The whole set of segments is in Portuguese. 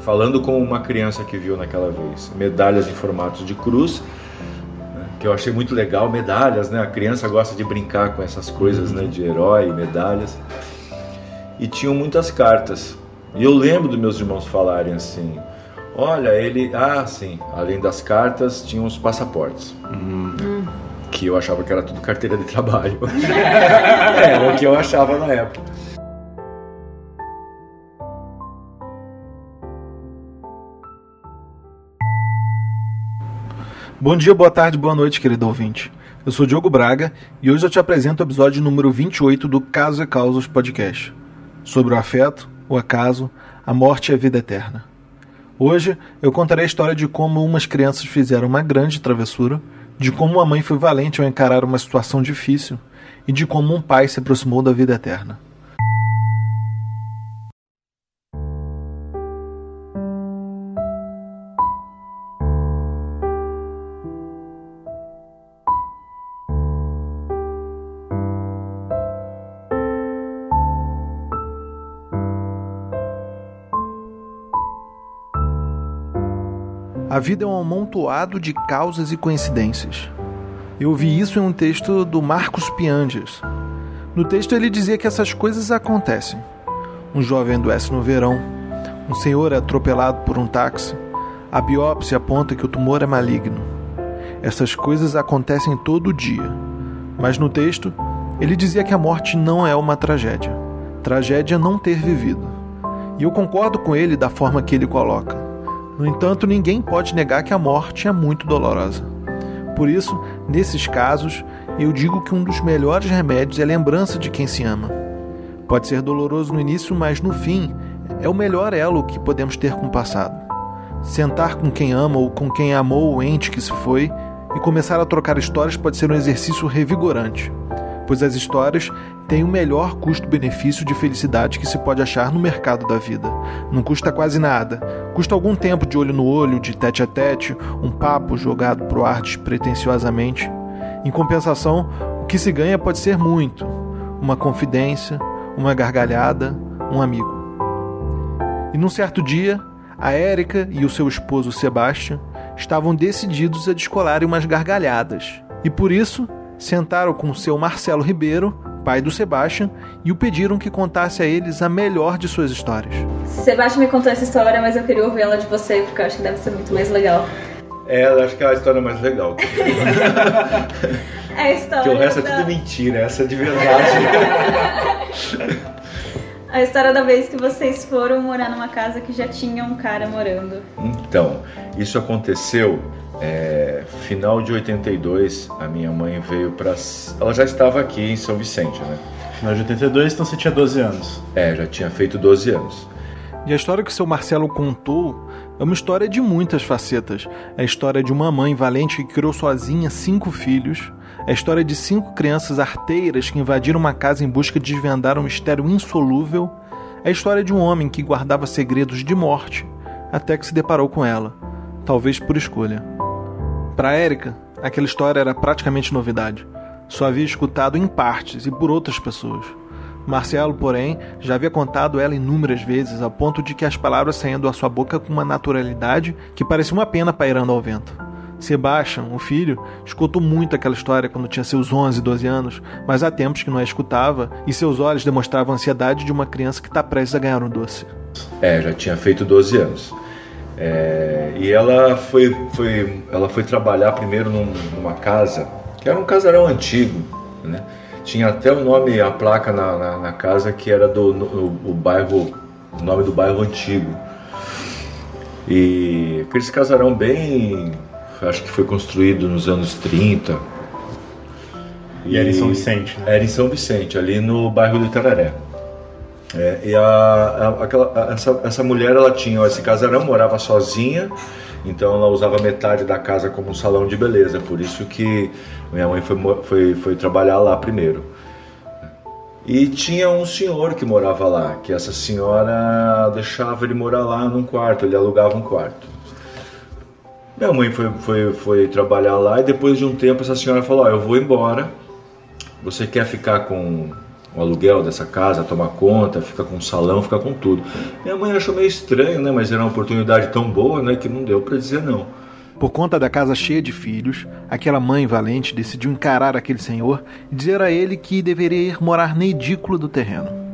falando com uma criança que viu naquela vez, medalhas em formatos de cruz, né, que eu achei muito legal, medalhas, né? A criança gosta de brincar com essas coisas, né? De herói, medalhas. E tinham muitas cartas. E eu lembro dos meus irmãos falarem assim: olha, ele. Ah, sim, além das cartas, tinha os passaportes. Hum. Que eu achava que era tudo carteira de trabalho. era o que eu achava na época. Bom dia, boa tarde, boa noite, querido ouvinte. Eu sou Diogo Braga e hoje eu te apresento o episódio número 28 do Caso e Causas Podcast, sobre o afeto, o acaso, a morte e a vida eterna. Hoje eu contarei a história de como umas crianças fizeram uma grande travessura, de como uma mãe foi valente ao encarar uma situação difícil e de como um pai se aproximou da vida eterna. A vida é um amontoado de causas e coincidências. Eu vi isso em um texto do Marcos Pianges. No texto ele dizia que essas coisas acontecem. Um jovem adoece no verão, um senhor é atropelado por um táxi, a biópsia aponta que o tumor é maligno. Essas coisas acontecem todo dia. Mas no texto, ele dizia que a morte não é uma tragédia. Tragédia é não ter vivido. E eu concordo com ele da forma que ele coloca. No entanto, ninguém pode negar que a morte é muito dolorosa. Por isso, nesses casos, eu digo que um dos melhores remédios é a lembrança de quem se ama. Pode ser doloroso no início, mas no fim, é o melhor elo que podemos ter com o passado. Sentar com quem ama ou com quem amou o ente que se foi e começar a trocar histórias pode ser um exercício revigorante pois as histórias têm o melhor custo-benefício de felicidade que se pode achar no mercado da vida. Não custa quase nada, custa algum tempo de olho no olho, de tete a tete, um papo jogado pro ar despretensiosamente. Em compensação, o que se ganha pode ser muito: uma confidência, uma gargalhada, um amigo. E num certo dia, a Érica e o seu esposo Sebastian estavam decididos a descolarem umas gargalhadas. E por isso sentaram com seu Marcelo Ribeiro, pai do Sebastian, e o pediram que contasse a eles a melhor de suas histórias. Sebastian me contou essa história, mas eu queria ouvi-la de você, porque eu acho que deve ser muito mais legal. É, eu acho que é a história mais legal. é a história. Que o resto da... é tudo mentira, essa é de verdade. a história da vez que vocês foram morar numa casa que já tinha um cara morando. Então, isso aconteceu é, final de 82, a minha mãe veio para. Ela já estava aqui em São Vicente, né? Final de 82, então você tinha 12 anos. É, já tinha feito 12 anos. E a história que o seu Marcelo contou é uma história de muitas facetas. É a história de uma mãe valente que criou sozinha cinco filhos. É a história de cinco crianças arteiras que invadiram uma casa em busca de desvendar um mistério insolúvel. É a história de um homem que guardava segredos de morte até que se deparou com ela, talvez por escolha. Para Érica, aquela história era praticamente novidade. Só havia escutado em partes e por outras pessoas. Marcelo, porém, já havia contado ela inúmeras vezes, a ponto de que as palavras saindo da sua boca com uma naturalidade que parecia uma pena pairando ao vento. Sebastian, o filho, escutou muito aquela história quando tinha seus 11, 12 anos, mas há tempos que não a escutava e seus olhos demonstravam a ansiedade de uma criança que está prestes a ganhar um doce. É, já tinha feito 12 anos. É, e ela foi, foi, ela foi trabalhar primeiro num, numa casa, que era um casarão antigo, né? Tinha até o nome, a placa na, na, na casa que era do no, o bairro, o nome do bairro antigo. E aquele casarão bem, acho que foi construído nos anos 30. E, e era em São Vicente, né? Era em São Vicente, ali no bairro do Itararé. É, e a, a, aquela, essa, essa mulher ela tinha esse casarão, morava sozinha, então ela usava metade da casa como um salão de beleza, por isso que minha mãe foi, foi, foi trabalhar lá primeiro. E tinha um senhor que morava lá, que essa senhora deixava ele morar lá num quarto, ele alugava um quarto. Minha mãe foi, foi, foi trabalhar lá e depois de um tempo essa senhora falou: oh, Eu vou embora, você quer ficar com o aluguel dessa casa, toma conta, fica com salão, fica com tudo. Minha mãe achou meio estranho, né? Mas era uma oportunidade tão boa, né? Que não deu para dizer não. Por conta da casa cheia de filhos, aquela mãe valente decidiu encarar aquele senhor e dizer a ele que deveria ir morar na edícula do terreno.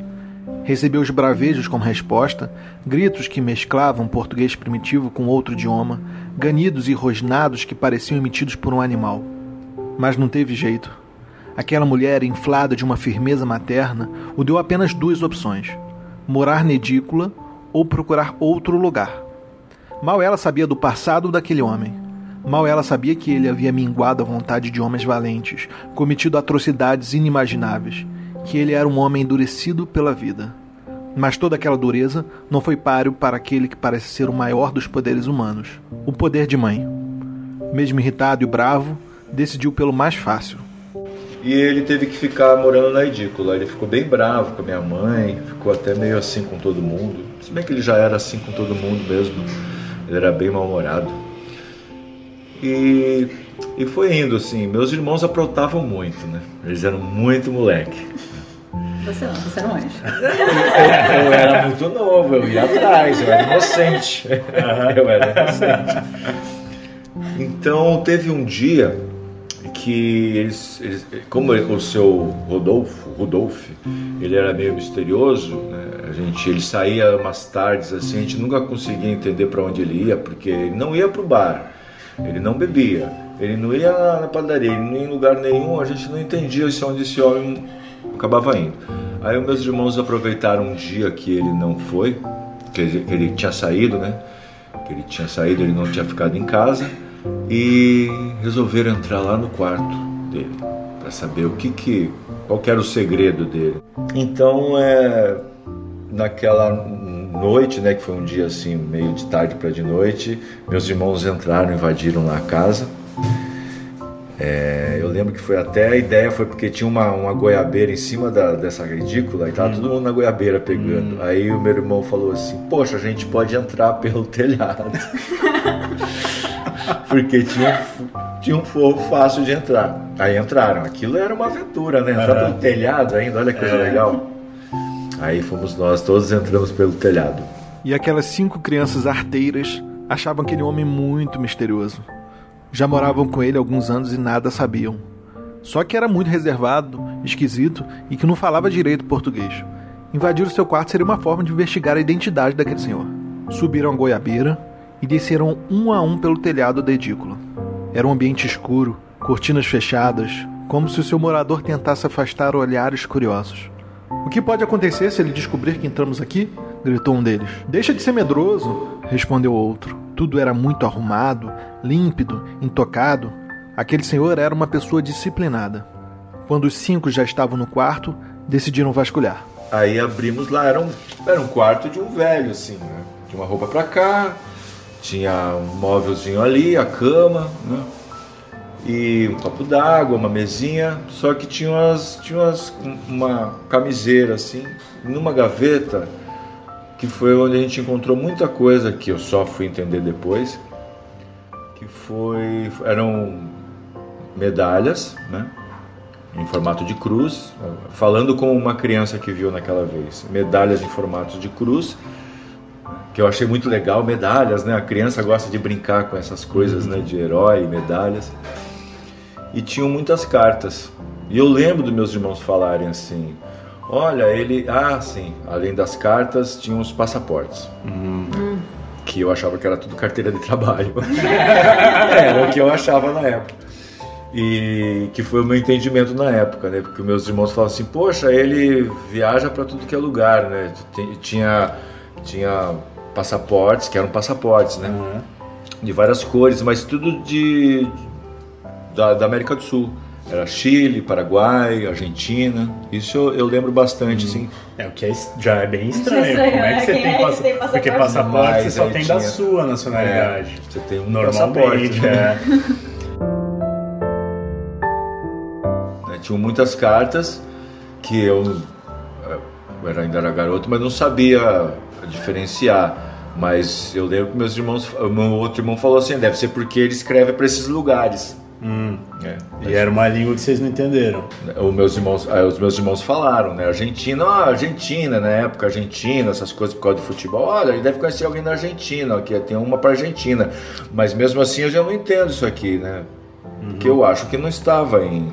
Recebeu os bravejos como resposta, gritos que mesclavam português primitivo com outro idioma, ganidos e rosnados que pareciam emitidos por um animal. Mas não teve jeito. Aquela mulher, inflada de uma firmeza materna, o deu apenas duas opções: morar na edícula ou procurar outro lugar. Mal ela sabia do passado daquele homem. Mal ela sabia que ele havia minguado a vontade de homens valentes, cometido atrocidades inimagináveis, que ele era um homem endurecido pela vida. Mas toda aquela dureza não foi páreo para aquele que parece ser o maior dos poderes humanos o poder de mãe. Mesmo irritado e bravo, decidiu pelo mais fácil e ele teve que ficar morando na edícula. Ele ficou bem bravo com a minha mãe, ficou até meio assim com todo mundo. Se bem que ele já era assim com todo mundo mesmo. Ele era bem mal-humorado. E, e foi indo assim. Meus irmãos aprontavam muito, né? Eles eram muito moleque. Você não, você era um anjo. eu, era muito novo, eu ia atrás, eu era inocente. Eu era inocente. Então teve um dia que eles, eles como o seu Rodolfo, Rodolfo, ele era meio misterioso, né? a gente, ele saía umas tardes assim, a gente nunca conseguia entender para onde ele ia, porque ele não ia para o bar, ele não bebia, ele não ia na padaria, ele não ia em lugar nenhum, a gente não entendia onde esse homem acabava indo. Aí meus irmãos aproveitaram um dia que ele não foi, que ele, ele tinha saído, né? Que ele tinha saído, ele não tinha ficado em casa e resolveram entrar lá no quarto dele para saber o que que qual era o segredo dele. Então é naquela noite, né, que foi um dia assim meio de tarde para de noite, meus irmãos entraram, invadiram lá a casa. É, eu lembro que foi até a ideia foi porque tinha uma, uma goiabeira em cima da, dessa ridícula e tava hum. todo mundo na goiabeira pegando. Hum. Aí o meu irmão falou assim: Poxa, a gente pode entrar pelo telhado. porque tinha, tinha um forro fácil de entrar. Aí entraram. Aquilo era uma aventura, né? Entrar uhum. pelo telhado ainda, olha que coisa é. legal. Aí fomos nós, todos entramos pelo telhado. E aquelas cinco crianças arteiras achavam aquele homem muito misterioso. Já moravam com ele alguns anos e nada sabiam. Só que era muito reservado, esquisito e que não falava direito português. Invadir o seu quarto seria uma forma de investigar a identidade daquele senhor. Subiram a goiabeira, e desceram um a um pelo telhado da edícula. Era um ambiente escuro, cortinas fechadas, como se o seu morador tentasse afastar olhares curiosos. O que pode acontecer se ele descobrir que entramos aqui? gritou um deles. Deixa de ser medroso, respondeu outro. Tudo era muito arrumado, límpido, intocado. Aquele senhor era uma pessoa disciplinada. Quando os cinco já estavam no quarto, decidiram vasculhar. Aí abrimos lá, era um, era um quarto de um velho, assim, né? Tinha uma roupa para cá, tinha um móvelzinho ali, a cama, né? E um copo d'água, uma mesinha, só que tinha, umas, tinha umas, uma camiseira assim, numa gaveta, que foi onde a gente encontrou muita coisa que eu só fui entender depois, que foi eram medalhas, né? Em formato de cruz, falando com uma criança que viu naquela vez, medalhas em formato de cruz que eu achei muito legal, medalhas, né? A criança gosta de brincar com essas coisas, né? De herói, medalhas. E tinham muitas cartas. E eu lembro dos meus irmãos falarem assim: olha, ele. Ah, sim, além das cartas, tinha os passaportes. Uhum. Que eu achava que era tudo carteira de trabalho. era o que eu achava na época. E que foi o meu entendimento na época, né? Porque meus irmãos falavam assim: poxa, ele viaja para tudo que é lugar, né? Tinha. Tinha passaportes, que eram passaportes, né? Uhum. De várias cores, mas tudo de da, da, América do Sul. Era Chile, Paraguai, Argentina. Isso eu, eu lembro bastante, hum. sim. É, o que é, já é bem estranho. É Como é que você tem, é passa... tem passaporte? Porque passaporte você só tem tinha... da sua nacionalidade. É, você tem um Normalmente, passaporte. É. é. Tinham muitas cartas que eu, eu ainda era garoto, mas não sabia diferenciar. Mas eu lembro que meus irmãos, meu outro irmão falou assim, deve ser porque ele escreve para esses lugares. Hum. É, e era uma língua que vocês não entenderam. Os meus irmãos, é, os meus irmãos falaram, né? Argentina, ah, Argentina, na época, Argentina, essas coisas por causa de futebol. Olha, ele deve conhecer alguém da Argentina, que tem uma para Argentina. Mas mesmo assim eu já não entendo isso aqui, né? Uhum. Porque eu acho que não estava em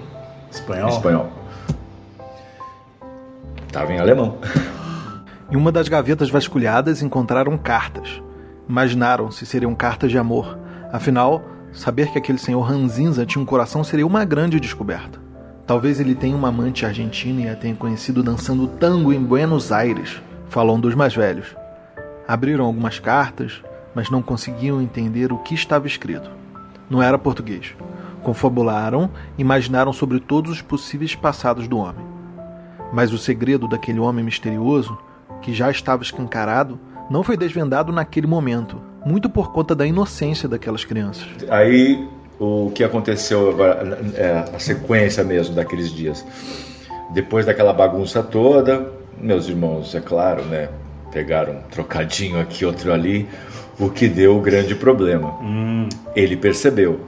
espanhol. Em espanhol. Estava em alemão. Em uma das gavetas vasculhadas encontraram cartas. Imaginaram se seriam cartas de amor. Afinal, Saber que aquele senhor Ranzinza tinha um coração seria uma grande descoberta. Talvez ele tenha uma amante argentina e a tenha conhecido dançando tango em Buenos Aires, falou um dos mais velhos. Abriram algumas cartas, mas não conseguiam entender o que estava escrito. Não era português. Confabularam, imaginaram sobre todos os possíveis passados do homem. Mas o segredo daquele homem misterioso, que já estava escancarado, não foi desvendado naquele momento, muito por conta da inocência daquelas crianças. Aí o que aconteceu agora, é, a sequência mesmo daqueles dias. Depois daquela bagunça toda, meus irmãos, é claro, né, pegaram um trocadinho aqui, outro ali, o que deu o grande problema. Hum. Ele percebeu.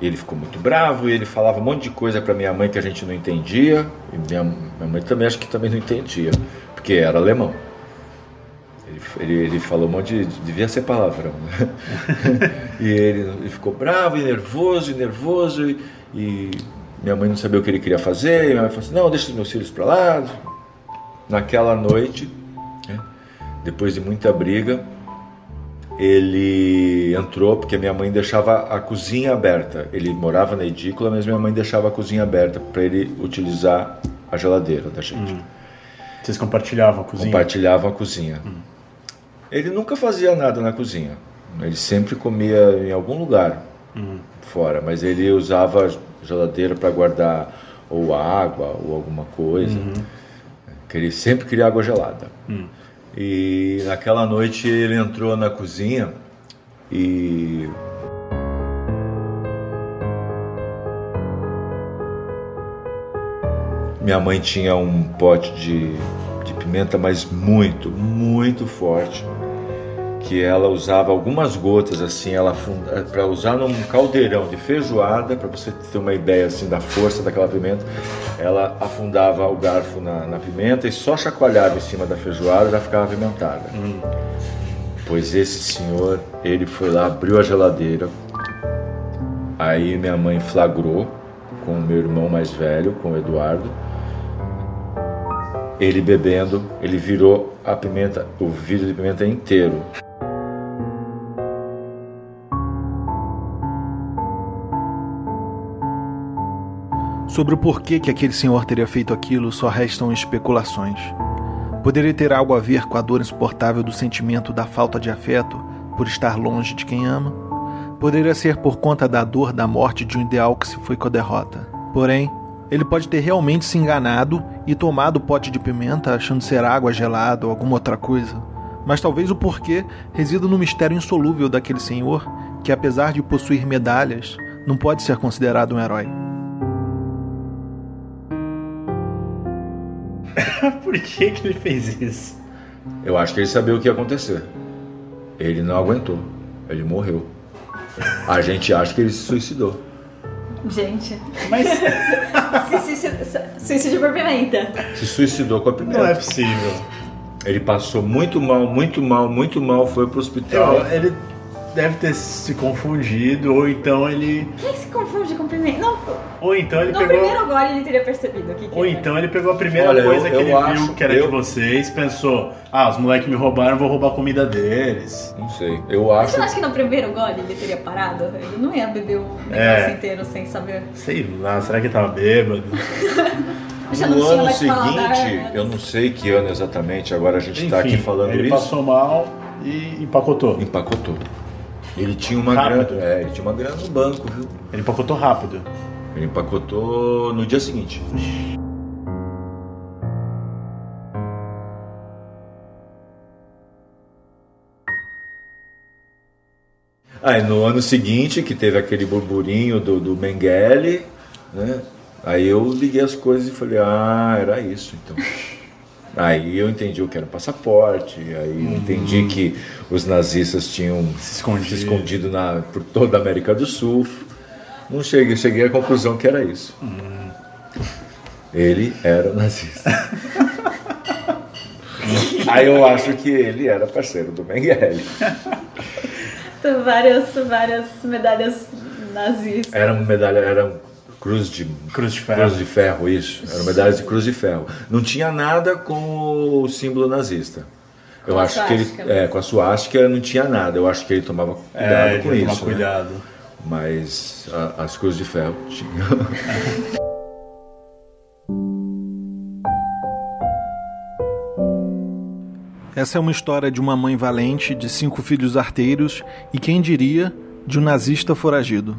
Ele ficou muito bravo e ele falava um monte de coisa para minha mãe que a gente não entendia. E minha, minha mãe também acho que também não entendia, porque era alemão. Ele, ele falou um monte de. devia ser palavrão. Né? e ele, ele, ficou bravo e nervoso e nervoso. E, e, minha mãe não sabia o que ele queria fazer. E minha mãe falou assim: não, deixa os meus filhos para lá. Naquela noite, né, depois de muita briga, ele entrou porque minha mãe deixava a cozinha aberta. Ele morava na edícula, mas minha mãe deixava a cozinha aberta para ele utilizar a geladeira da gente. Hum. Vocês compartilhavam a cozinha? Compartilhavam a cozinha. Hum. Ele nunca fazia nada na cozinha. Ele sempre comia em algum lugar uhum. fora, mas ele usava geladeira para guardar ou água ou alguma coisa. Uhum. Ele sempre queria água gelada. Uhum. E naquela noite ele entrou na cozinha e minha mãe tinha um pote de, de pimenta, mas muito, muito forte que ela usava algumas gotas assim, ela para usar num caldeirão de feijoada, para você ter uma ideia assim da força daquela pimenta, ela afundava o garfo na, na pimenta e só chacoalhava em cima da feijoada, já ficava apimentada. Hum. Pois esse senhor, ele foi lá, abriu a geladeira, aí minha mãe flagrou com o meu irmão mais velho, com o Eduardo, ele bebendo, ele virou a pimenta, o vidro de pimenta inteiro. Sobre o porquê que aquele senhor teria feito aquilo só restam especulações. Poderia ter algo a ver com a dor insuportável do sentimento da falta de afeto por estar longe de quem ama. Poderia ser por conta da dor da morte de um ideal que se foi com a derrota. Porém, ele pode ter realmente se enganado e tomado o pote de pimenta achando ser água gelada ou alguma outra coisa. Mas talvez o porquê resida no mistério insolúvel daquele senhor que, apesar de possuir medalhas, não pode ser considerado um herói. Por que, que ele fez isso? Eu acho que ele sabia o que ia acontecer. Ele não aguentou. Ele morreu. A gente acha que ele se suicidou. Gente. Mas. Suicídio por pimenta. Se suicidou com a pimenta. Não é possível. Ele passou muito mal, muito mal, muito mal, foi pro hospital. Eu, ele deve ter se confundido, ou então ele. Quem se confunde com pimenta? Não. Ou então ele no pegou. No primeiro gole ele teria percebido o que, que Ou era. então ele pegou a primeira Olha, coisa eu, que eu ele acho, viu que era eu... de vocês, pensou: ah, os moleques me roubaram, vou roubar a comida deles. Não sei. Eu acho. Mas você acha que no primeiro gole ele teria parado? Ele não ia beber o negócio é... inteiro sem saber. Sei lá, será que ele tava bêbado? no ano seguinte, eu não sei que ano exatamente, agora a gente está aqui falando ele isso. Ele passou mal e empacotou. Empacotou. Ele tinha uma grana, é, ele tinha uma grana no banco, viu? Ele empacotou rápido. Ele empacotou no dia seguinte. Aí no ano seguinte, que teve aquele burburinho do, do Mengele, né? Aí eu liguei as coisas e falei, ah, era isso então. Aí eu entendi o que era passaporte, aí eu entendi uhum. que os nazistas tinham se escondido, se escondido na, por toda a América do Sul. Não cheguei, cheguei à conclusão que era isso. Hum. Ele era nazista. Aí eu acho que ele era parceiro do Mengele. várias, várias medalhas nazistas. Era uma medalha, era cruz de cruz de ferro, cruz de ferro isso. Era medalha de cruz de ferro. Não tinha nada com o símbolo nazista. Eu acho que ele, é, com a suástica não tinha nada. Eu acho que ele tomava cuidado é, com isso. Né? cuidado. Né? Mas a, as cruzes de ferro tinham. Essa é uma história de uma mãe valente, de cinco filhos arteiros e, quem diria, de um nazista foragido.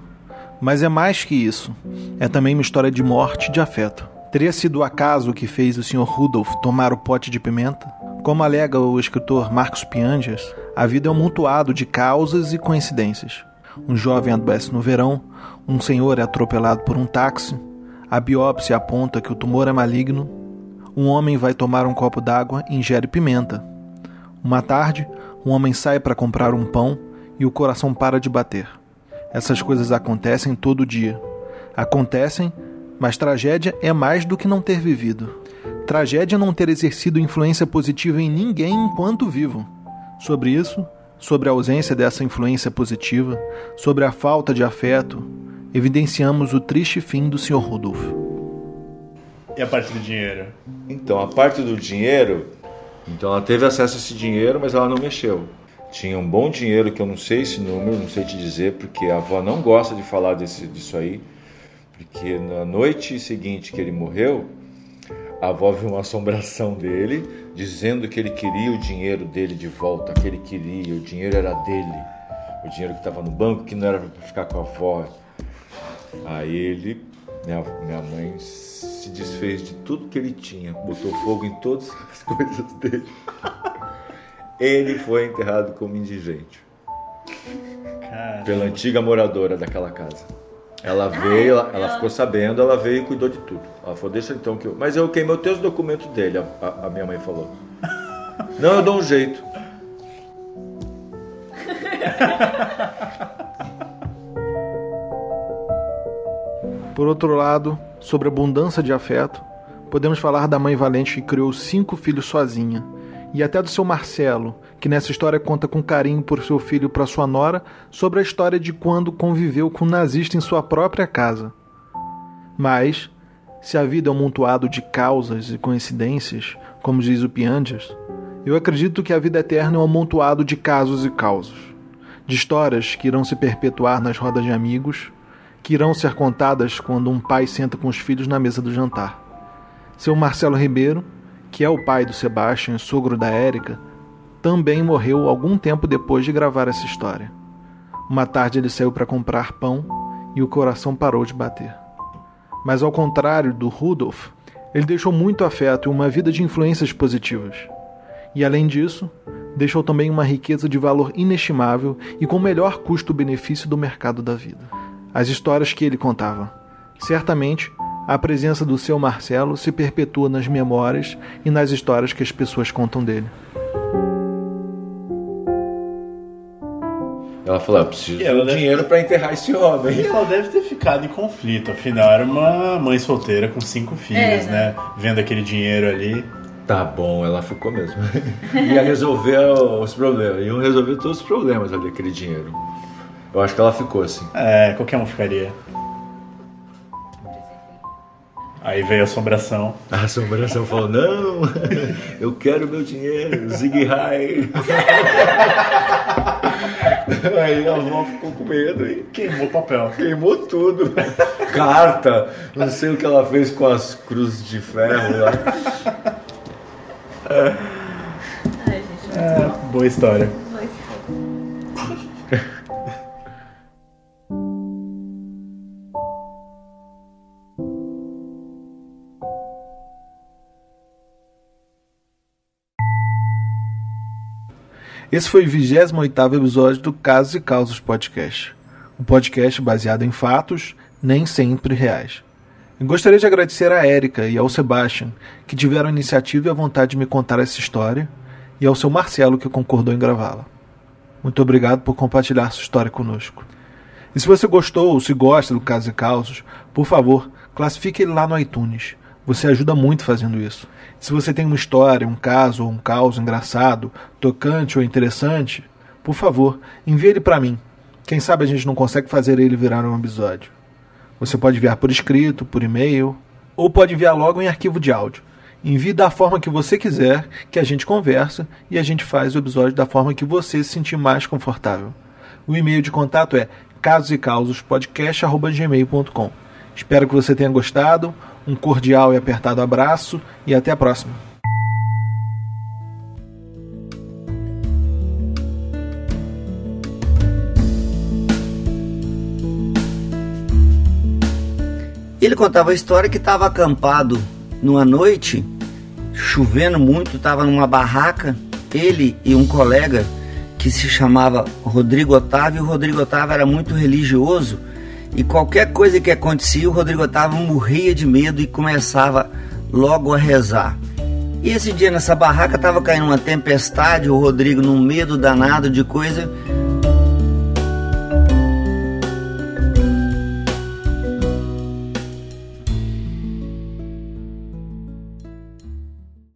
Mas é mais que isso. É também uma história de morte e de afeto. Teria sido o acaso que fez o Sr. Rudolph tomar o pote de pimenta? Como alega o escritor Marcos Pianges, a vida é um montoado de causas e coincidências. Um jovem adoece no verão, um senhor é atropelado por um táxi, a biópsia aponta que o tumor é maligno, um homem vai tomar um copo d'água e ingere pimenta. Uma tarde, um homem sai para comprar um pão e o coração para de bater. Essas coisas acontecem todo dia. Acontecem, mas tragédia é mais do que não ter vivido. Tragédia não ter exercido influência positiva em ninguém enquanto vivo. Sobre isso, sobre a ausência dessa influência positiva, sobre a falta de afeto, evidenciamos o triste fim do Sr. Rodolfo. E a parte do dinheiro? Então, a parte do dinheiro, então ela teve acesso a esse dinheiro, mas ela não mexeu. Tinha um bom dinheiro que eu não sei esse número, não sei te dizer, porque a avó não gosta de falar desse, disso aí, porque na noite seguinte que ele morreu, a avó viu uma assombração dele, dizendo que ele queria o dinheiro dele de volta, que ele queria, o dinheiro era dele, o dinheiro que estava no banco, que não era para ficar com a avó. Aí ele, minha, minha mãe, se desfez de tudo que ele tinha, botou fogo em todas as coisas dele. Ele foi enterrado como indigente. Caramba. Pela antiga moradora daquela casa. Ela veio, ela, ela, ficou sabendo, ela veio e cuidou de tudo. Ela falou, deixa então que eu. Mas eu queimei os documentos dele, a, a minha mãe falou. Não, eu dou um jeito. Por outro lado, sobre abundância de afeto, podemos falar da mãe valente que criou cinco filhos sozinha, e até do seu Marcelo, que nessa história conta com carinho por seu filho para sua nora, sobre a história de quando conviveu com um nazista em sua própria casa. Mas, se a vida é um montoado de causas e coincidências, como diz o Pianges, eu acredito que a vida eterna é um amontoado de casos e causos, de histórias que irão se perpetuar nas rodas de amigos, que irão ser contadas quando um pai senta com os filhos na mesa do jantar. Seu Marcelo Ribeiro, que é o pai do Sebastian, sogro da Érica, também morreu algum tempo depois de gravar essa história. Uma tarde ele saiu para comprar pão e o coração parou de bater. Mas ao contrário do Rudolf, ele deixou muito afeto e uma vida de influências positivas. E além disso, deixou também uma riqueza de valor inestimável e com o melhor custo-benefício do mercado da vida. As histórias que ele contava. Certamente, a presença do seu Marcelo se perpetua nas memórias e nas histórias que as pessoas contam dele. Ela falou: eu preciso de um dinheiro para enterrar esse homem. E ela deve ter ficado em conflito, afinal, era uma mãe solteira com cinco filhos, é, né? né? Vendo aquele dinheiro ali. Tá bom, ela ficou mesmo. Ia resolver os problemas, iam resolver todos os problemas ali, aquele dinheiro. Eu acho que ela ficou assim. É, qualquer um ficaria. Aí veio a assombração. A assombração falou: Não, eu quero meu dinheiro, Zig High. Aí a avó ficou com medo e queimou o papel. Queimou tudo. Carta, não sei o que ela fez com as cruzes de ferro lá. É. Ai, gente, é, boa história. Esse foi o 28 episódio do Casos e Causas Podcast. Um podcast baseado em fatos, nem sempre reais. Eu gostaria de agradecer a Érica e ao Sebastian, que tiveram a iniciativa e a vontade de me contar essa história, e ao seu Marcelo, que concordou em gravá-la. Muito obrigado por compartilhar sua história conosco. E se você gostou ou se gosta do Casos e Causos, por favor, classifique ele lá no iTunes. Você ajuda muito fazendo isso. Se você tem uma história, um caso ou um caos engraçado, tocante ou interessante, por favor, envie ele para mim. Quem sabe a gente não consegue fazer ele virar um episódio. Você pode enviar por escrito, por e-mail, ou pode enviar logo em arquivo de áudio. Envie da forma que você quiser, que a gente conversa e a gente faz o episódio da forma que você se sentir mais confortável. O e-mail de contato é casosecausospodcast.gmail.com Espero que você tenha gostado. Um cordial e apertado abraço e até a próxima. Ele contava a história que estava acampado numa noite, chovendo muito, estava numa barraca, ele e um colega que se chamava Rodrigo Otávio. O Rodrigo Otávio era muito religioso e qualquer coisa que acontecia, o Rodrigo Otávio morria de medo e começava logo a rezar. E esse dia nessa barraca estava caindo uma tempestade, o Rodrigo num medo danado de coisa,